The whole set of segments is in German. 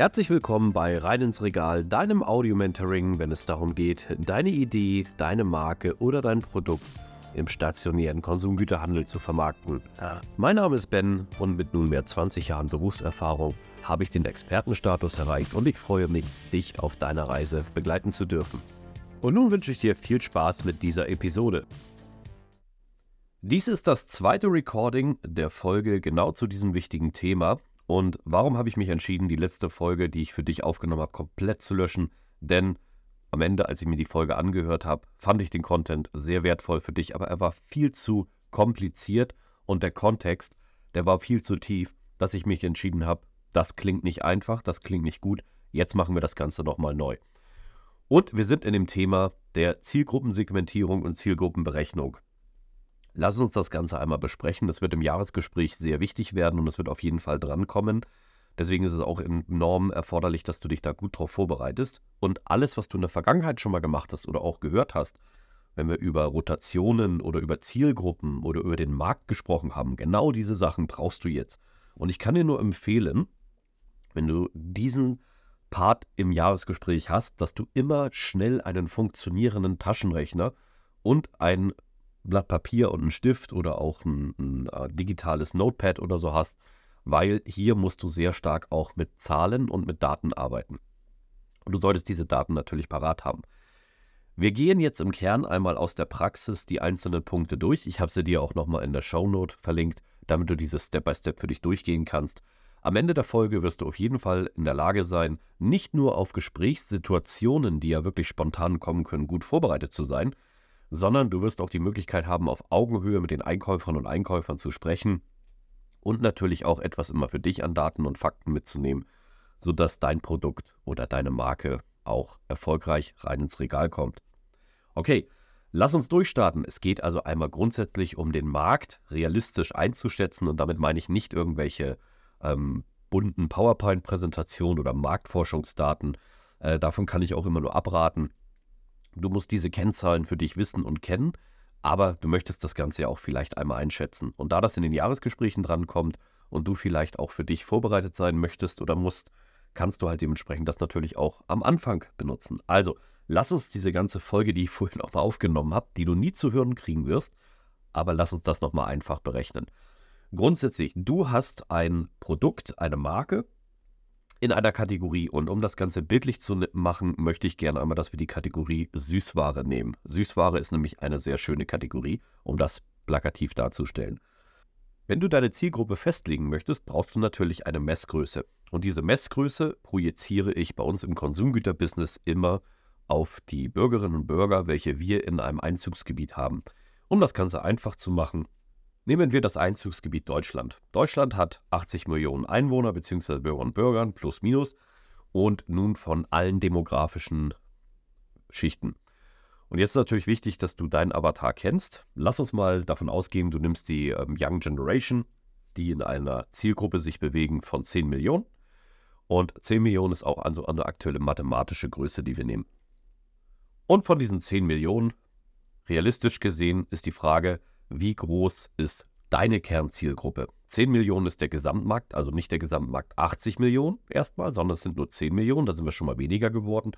Herzlich willkommen bei Rein ins Regal, deinem Audio-Mentoring, wenn es darum geht, deine Idee, deine Marke oder dein Produkt im stationären Konsumgüterhandel zu vermarkten. Mein Name ist Ben und mit nunmehr 20 Jahren Berufserfahrung habe ich den Expertenstatus erreicht und ich freue mich, dich auf deiner Reise begleiten zu dürfen. Und nun wünsche ich dir viel Spaß mit dieser Episode. Dies ist das zweite Recording der Folge genau zu diesem wichtigen Thema und warum habe ich mich entschieden, die letzte Folge, die ich für dich aufgenommen habe, komplett zu löschen? Denn am Ende, als ich mir die Folge angehört habe, fand ich den Content sehr wertvoll für dich, aber er war viel zu kompliziert und der Kontext, der war viel zu tief, dass ich mich entschieden habe, das klingt nicht einfach, das klingt nicht gut, jetzt machen wir das Ganze nochmal neu. Und wir sind in dem Thema der Zielgruppensegmentierung und Zielgruppenberechnung. Lass uns das Ganze einmal besprechen. Das wird im Jahresgespräch sehr wichtig werden und es wird auf jeden Fall drankommen. Deswegen ist es auch enorm erforderlich, dass du dich da gut drauf vorbereitest. Und alles, was du in der Vergangenheit schon mal gemacht hast oder auch gehört hast, wenn wir über Rotationen oder über Zielgruppen oder über den Markt gesprochen haben, genau diese Sachen brauchst du jetzt. Und ich kann dir nur empfehlen, wenn du diesen Part im Jahresgespräch hast, dass du immer schnell einen funktionierenden Taschenrechner und ein Blatt Papier und einen Stift oder auch ein, ein, ein äh, digitales Notepad oder so hast, weil hier musst du sehr stark auch mit Zahlen und mit Daten arbeiten. Und du solltest diese Daten natürlich parat haben. Wir gehen jetzt im Kern einmal aus der Praxis die einzelnen Punkte durch. Ich habe sie dir auch nochmal in der Shownote verlinkt, damit du dieses Step-by-Step Step für dich durchgehen kannst. Am Ende der Folge wirst du auf jeden Fall in der Lage sein, nicht nur auf Gesprächssituationen, die ja wirklich spontan kommen können, gut vorbereitet zu sein, sondern du wirst auch die Möglichkeit haben, auf Augenhöhe mit den Einkäufern und Einkäufern zu sprechen und natürlich auch etwas immer für dich an Daten und Fakten mitzunehmen, sodass dein Produkt oder deine Marke auch erfolgreich rein ins Regal kommt. Okay, lass uns durchstarten. Es geht also einmal grundsätzlich um den Markt realistisch einzuschätzen und damit meine ich nicht irgendwelche ähm, bunten PowerPoint-Präsentationen oder Marktforschungsdaten. Äh, davon kann ich auch immer nur abraten. Du musst diese Kennzahlen für dich wissen und kennen, aber du möchtest das Ganze ja auch vielleicht einmal einschätzen. Und da das in den Jahresgesprächen drankommt und du vielleicht auch für dich vorbereitet sein möchtest oder musst, kannst du halt dementsprechend das natürlich auch am Anfang benutzen. Also, lass uns diese ganze Folge, die ich vorhin nochmal aufgenommen habe, die du nie zu hören kriegen wirst, aber lass uns das nochmal einfach berechnen. Grundsätzlich, du hast ein Produkt, eine Marke in einer Kategorie. Und um das Ganze bildlich zu machen, möchte ich gerne einmal, dass wir die Kategorie Süßware nehmen. Süßware ist nämlich eine sehr schöne Kategorie, um das plakativ darzustellen. Wenn du deine Zielgruppe festlegen möchtest, brauchst du natürlich eine Messgröße. Und diese Messgröße projiziere ich bei uns im Konsumgüterbusiness immer auf die Bürgerinnen und Bürger, welche wir in einem Einzugsgebiet haben. Um das Ganze einfach zu machen, Nehmen wir das Einzugsgebiet Deutschland. Deutschland hat 80 Millionen Einwohner bzw. Bürger und Bürger, plus minus, und nun von allen demografischen Schichten. Und jetzt ist natürlich wichtig, dass du deinen Avatar kennst. Lass uns mal davon ausgehen, du nimmst die ähm, Young Generation, die in einer Zielgruppe sich bewegen von 10 Millionen. Und 10 Millionen ist auch also eine aktuelle mathematische Größe, die wir nehmen. Und von diesen 10 Millionen, realistisch gesehen, ist die Frage, wie groß ist deine Kernzielgruppe? 10 Millionen ist der Gesamtmarkt, also nicht der Gesamtmarkt 80 Millionen erstmal, sondern es sind nur 10 Millionen, da sind wir schon mal weniger geworden.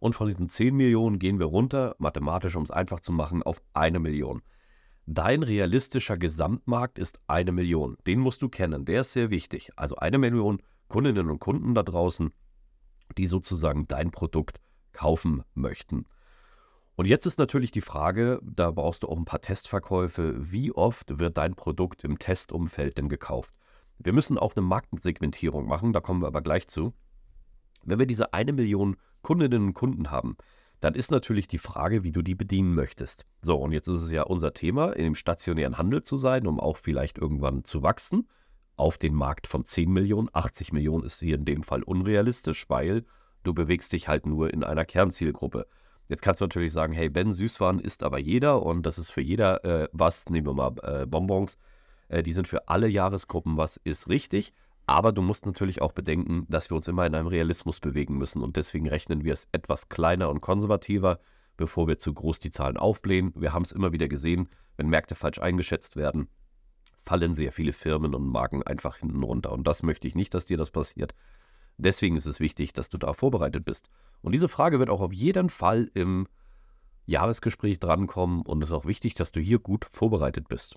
Und von diesen 10 Millionen gehen wir runter, mathematisch, um es einfach zu machen, auf eine Million. Dein realistischer Gesamtmarkt ist eine Million. Den musst du kennen, der ist sehr wichtig. Also eine Million Kundinnen und Kunden da draußen, die sozusagen dein Produkt kaufen möchten. Und jetzt ist natürlich die Frage, da brauchst du auch ein paar Testverkäufe, wie oft wird dein Produkt im Testumfeld denn gekauft? Wir müssen auch eine Marktsegmentierung machen, da kommen wir aber gleich zu. Wenn wir diese eine Million Kundinnen und Kunden haben, dann ist natürlich die Frage, wie du die bedienen möchtest. So, und jetzt ist es ja unser Thema, in dem stationären Handel zu sein, um auch vielleicht irgendwann zu wachsen auf den Markt von 10 Millionen. 80 Millionen ist hier in dem Fall unrealistisch, weil du bewegst dich halt nur in einer Kernzielgruppe. Jetzt kannst du natürlich sagen, hey, Ben, Süßwaren isst aber jeder und das ist für jeder äh, was. Nehmen wir mal äh, Bonbons. Äh, die sind für alle Jahresgruppen was, ist richtig. Aber du musst natürlich auch bedenken, dass wir uns immer in einem Realismus bewegen müssen und deswegen rechnen wir es etwas kleiner und konservativer, bevor wir zu groß die Zahlen aufblähen. Wir haben es immer wieder gesehen, wenn Märkte falsch eingeschätzt werden, fallen sehr viele Firmen und Marken einfach hinten runter. Und das möchte ich nicht, dass dir das passiert. Deswegen ist es wichtig, dass du da vorbereitet bist. Und diese Frage wird auch auf jeden Fall im Jahresgespräch drankommen und es ist auch wichtig, dass du hier gut vorbereitet bist.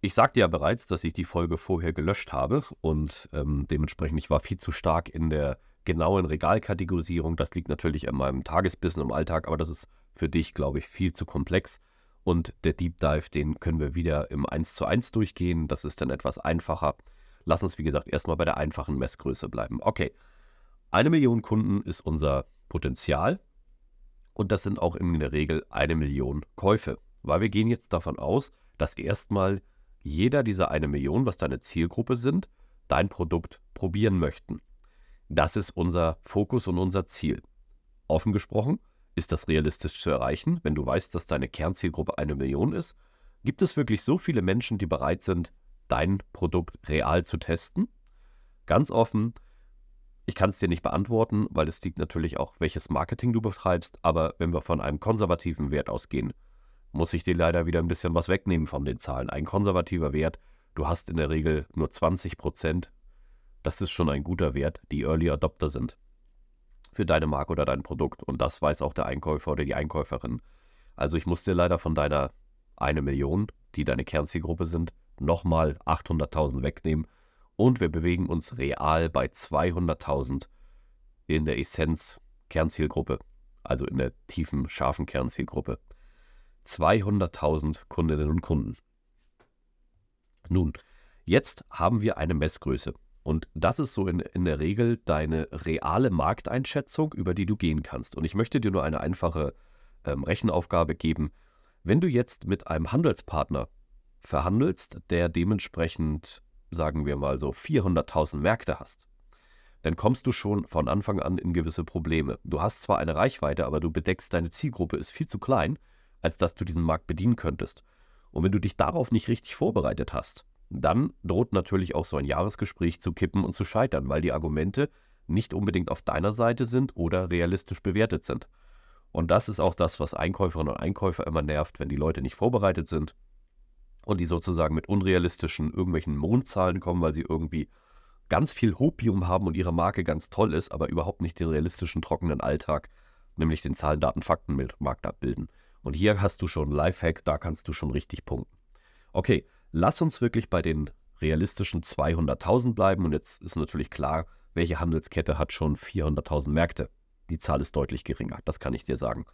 Ich sagte ja bereits, dass ich die Folge vorher gelöscht habe und ähm, dementsprechend ich war viel zu stark in der genauen Regalkategorisierung. Das liegt natürlich an meinem Tagesbissen im Alltag, aber das ist für dich, glaube ich, viel zu komplex. Und der Deep Dive, den können wir wieder im 1 zu 1 durchgehen. Das ist dann etwas einfacher. Lass uns, wie gesagt, erstmal bei der einfachen Messgröße bleiben. Okay, eine Million Kunden ist unser Potenzial und das sind auch in der Regel eine Million Käufe, weil wir gehen jetzt davon aus, dass erstmal jeder dieser eine Million, was deine Zielgruppe sind, dein Produkt probieren möchten. Das ist unser Fokus und unser Ziel. Offen gesprochen, ist das realistisch zu erreichen, wenn du weißt, dass deine Kernzielgruppe eine Million ist? Gibt es wirklich so viele Menschen, die bereit sind, dein Produkt real zu testen? Ganz offen, ich kann es dir nicht beantworten, weil es liegt natürlich auch, welches Marketing du betreibst, aber wenn wir von einem konservativen Wert ausgehen, muss ich dir leider wieder ein bisschen was wegnehmen von den Zahlen. Ein konservativer Wert, du hast in der Regel nur 20 Prozent, das ist schon ein guter Wert, die Early Adopter sind für deine Marke oder dein Produkt und das weiß auch der Einkäufer oder die Einkäuferin. Also ich muss dir leider von deiner eine Million, die deine Kernzielgruppe sind, nochmal 800.000 wegnehmen und wir bewegen uns real bei 200.000 in der Essenz Kernzielgruppe, also in der tiefen, scharfen Kernzielgruppe. 200.000 Kundinnen und Kunden. Nun, jetzt haben wir eine Messgröße und das ist so in, in der Regel deine reale Markteinschätzung, über die du gehen kannst. Und ich möchte dir nur eine einfache ähm, Rechenaufgabe geben. Wenn du jetzt mit einem Handelspartner verhandelst, der dementsprechend, sagen wir mal so, 400.000 Märkte hast, dann kommst du schon von Anfang an in gewisse Probleme. Du hast zwar eine Reichweite, aber du bedeckst, deine Zielgruppe ist viel zu klein, als dass du diesen Markt bedienen könntest. Und wenn du dich darauf nicht richtig vorbereitet hast, dann droht natürlich auch so ein Jahresgespräch zu kippen und zu scheitern, weil die Argumente nicht unbedingt auf deiner Seite sind oder realistisch bewertet sind. Und das ist auch das, was Einkäuferinnen und Einkäufer immer nervt, wenn die Leute nicht vorbereitet sind und die sozusagen mit unrealistischen irgendwelchen Mondzahlen kommen, weil sie irgendwie ganz viel Hopium haben und ihre Marke ganz toll ist, aber überhaupt nicht den realistischen trockenen Alltag, nämlich den Zahlen, Daten, Fakten Markt abbilden. Und hier hast du schon Lifehack, da kannst du schon richtig punkten. Okay, lass uns wirklich bei den realistischen 200.000 bleiben. Und jetzt ist natürlich klar, welche Handelskette hat schon 400.000 Märkte. Die Zahl ist deutlich geringer, das kann ich dir sagen.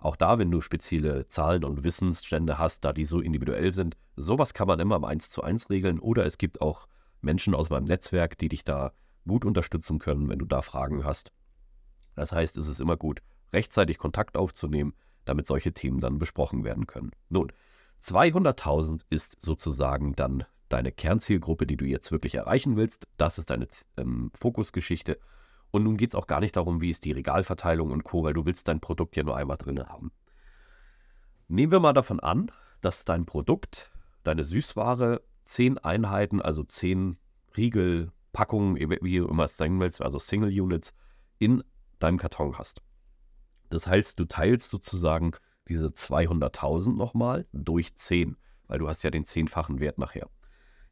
Auch da, wenn du spezielle Zahlen und Wissensstände hast, da die so individuell sind, sowas kann man immer im 1 zu 1 regeln. Oder es gibt auch Menschen aus meinem Netzwerk, die dich da gut unterstützen können, wenn du da Fragen hast. Das heißt, es ist immer gut, rechtzeitig Kontakt aufzunehmen, damit solche Themen dann besprochen werden können. Nun, 200.000 ist sozusagen dann deine Kernzielgruppe, die du jetzt wirklich erreichen willst. Das ist deine ähm, Fokusgeschichte. Und nun geht es auch gar nicht darum, wie ist die Regalverteilung und Co., weil du willst dein Produkt ja nur einmal drin haben. Nehmen wir mal davon an, dass dein Produkt, deine Süßware, 10 Einheiten, also 10 Riegel, Packungen, wie du immer es sein willst, also Single Units, in deinem Karton hast. Das heißt, du teilst sozusagen diese 200.000 nochmal durch 10, weil du hast ja den zehnfachen Wert nachher.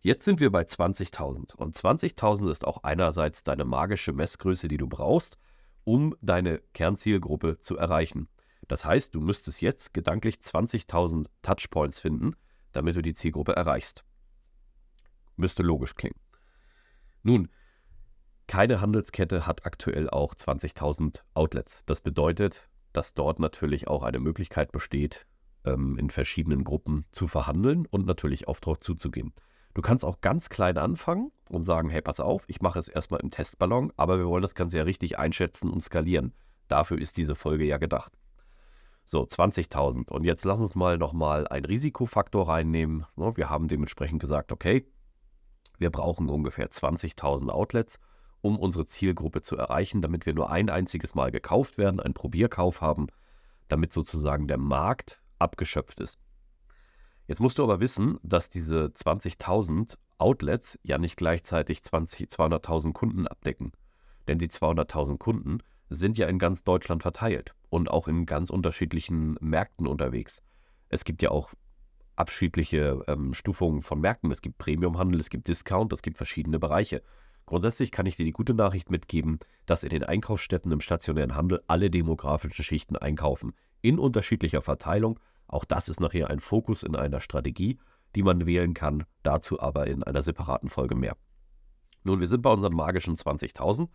Jetzt sind wir bei 20.000 und 20.000 ist auch einerseits deine magische Messgröße, die du brauchst, um deine Kernzielgruppe zu erreichen. Das heißt, du müsstest jetzt gedanklich 20.000 Touchpoints finden, damit du die Zielgruppe erreichst. Müsste logisch klingen. Nun, keine Handelskette hat aktuell auch 20.000 Outlets. Das bedeutet, dass dort natürlich auch eine Möglichkeit besteht, ähm, in verschiedenen Gruppen zu verhandeln und natürlich auf drauf zuzugehen. Du kannst auch ganz klein anfangen und sagen, hey, pass auf, ich mache es erstmal im Testballon, aber wir wollen das Ganze ja richtig einschätzen und skalieren. Dafür ist diese Folge ja gedacht. So, 20.000. Und jetzt lass uns mal nochmal einen Risikofaktor reinnehmen. Ne, wir haben dementsprechend gesagt, okay, wir brauchen ungefähr 20.000 Outlets um unsere Zielgruppe zu erreichen, damit wir nur ein einziges Mal gekauft werden, einen Probierkauf haben, damit sozusagen der Markt abgeschöpft ist. Jetzt musst du aber wissen, dass diese 20.000 Outlets ja nicht gleichzeitig 200.000 Kunden abdecken. Denn die 200.000 Kunden sind ja in ganz Deutschland verteilt und auch in ganz unterschiedlichen Märkten unterwegs. Es gibt ja auch abschiedliche ähm, Stufungen von Märkten. Es gibt Premiumhandel, es gibt Discount, es gibt verschiedene Bereiche. Grundsätzlich kann ich dir die gute Nachricht mitgeben, dass in den Einkaufsstätten im stationären Handel alle demografischen Schichten einkaufen. In unterschiedlicher Verteilung. Auch das ist nachher ein Fokus in einer Strategie, die man wählen kann. Dazu aber in einer separaten Folge mehr. Nun, wir sind bei unseren magischen 20.000.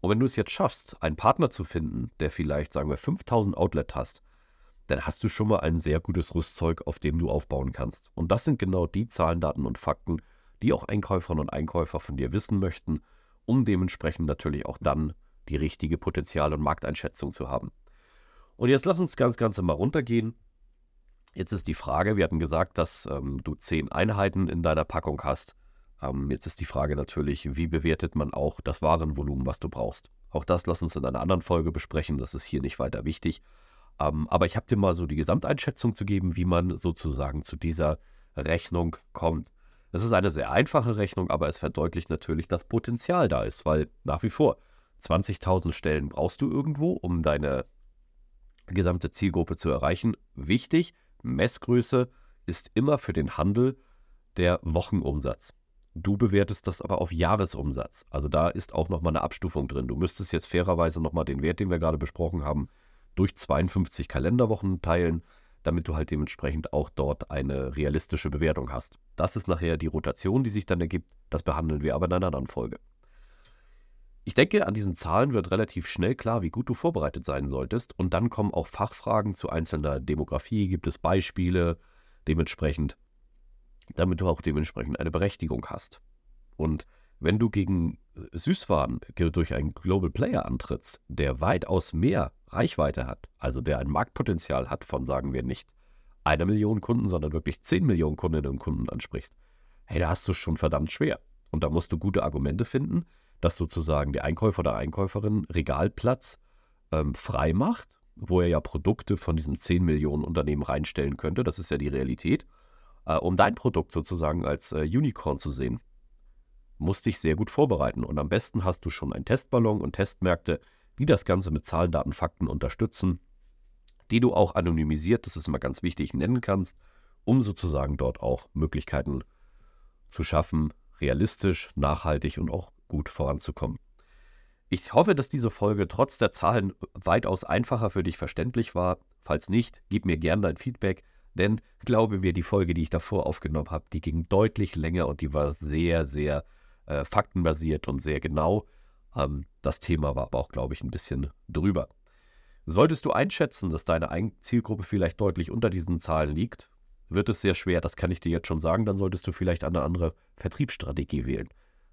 Und wenn du es jetzt schaffst, einen Partner zu finden, der vielleicht, sagen wir, 5000 Outlet hast, dann hast du schon mal ein sehr gutes Rüstzeug, auf dem du aufbauen kannst. Und das sind genau die Zahlen, Daten und Fakten, die auch Einkäuferinnen und Einkäufer von dir wissen möchten, um dementsprechend natürlich auch dann die richtige Potenzial- und Markteinschätzung zu haben. Und jetzt lass uns ganz, ganz mal runtergehen. Jetzt ist die Frage, wir hatten gesagt, dass ähm, du zehn Einheiten in deiner Packung hast. Ähm, jetzt ist die Frage natürlich, wie bewertet man auch das Warenvolumen, was du brauchst. Auch das lass uns in einer anderen Folge besprechen, das ist hier nicht weiter wichtig. Ähm, aber ich habe dir mal so die Gesamteinschätzung zu geben, wie man sozusagen zu dieser Rechnung kommt. Das ist eine sehr einfache Rechnung, aber es verdeutlicht natürlich, dass Potenzial da ist, weil nach wie vor 20.000 Stellen brauchst du irgendwo, um deine gesamte Zielgruppe zu erreichen. Wichtig, Messgröße ist immer für den Handel der Wochenumsatz. Du bewertest das aber auf Jahresumsatz. Also da ist auch nochmal eine Abstufung drin. Du müsstest jetzt fairerweise nochmal den Wert, den wir gerade besprochen haben, durch 52 Kalenderwochen teilen damit du halt dementsprechend auch dort eine realistische Bewertung hast. Das ist nachher die Rotation, die sich dann ergibt. Das behandeln wir aber in einer anderen Folge. Ich denke, an diesen Zahlen wird relativ schnell klar, wie gut du vorbereitet sein solltest. Und dann kommen auch Fachfragen zu einzelner Demografie. Gibt es Beispiele dementsprechend, damit du auch dementsprechend eine Berechtigung hast. Und wenn du gegen Süßwaren durch einen Global Player antrittst, der weitaus mehr Reichweite hat, also der ein Marktpotenzial hat von, sagen wir nicht einer Million Kunden, sondern wirklich 10 Millionen Kundinnen und Kunden ansprichst, hey, da hast du es schon verdammt schwer. Und da musst du gute Argumente finden, dass sozusagen der Einkäufer oder Einkäuferin Regalplatz ähm, frei macht, wo er ja Produkte von diesem 10 Millionen Unternehmen reinstellen könnte. Das ist ja die Realität. Äh, um dein Produkt sozusagen als äh, Unicorn zu sehen, musst dich sehr gut vorbereiten. Und am besten hast du schon einen Testballon und Testmärkte, die das Ganze mit Zahlen, Daten, Fakten unterstützen, die du auch anonymisiert, das ist immer ganz wichtig, nennen kannst, um sozusagen dort auch Möglichkeiten zu schaffen, realistisch, nachhaltig und auch gut voranzukommen. Ich hoffe, dass diese Folge trotz der Zahlen weitaus einfacher für dich verständlich war. Falls nicht, gib mir gerne dein Feedback, denn glaube mir, die Folge, die ich davor aufgenommen habe, die ging deutlich länger und die war sehr, sehr äh, faktenbasiert und sehr genau. Ähm, das Thema war aber auch, glaube ich, ein bisschen drüber. Solltest du einschätzen, dass deine Zielgruppe vielleicht deutlich unter diesen Zahlen liegt, wird es sehr schwer, das kann ich dir jetzt schon sagen, dann solltest du vielleicht eine andere Vertriebsstrategie wählen.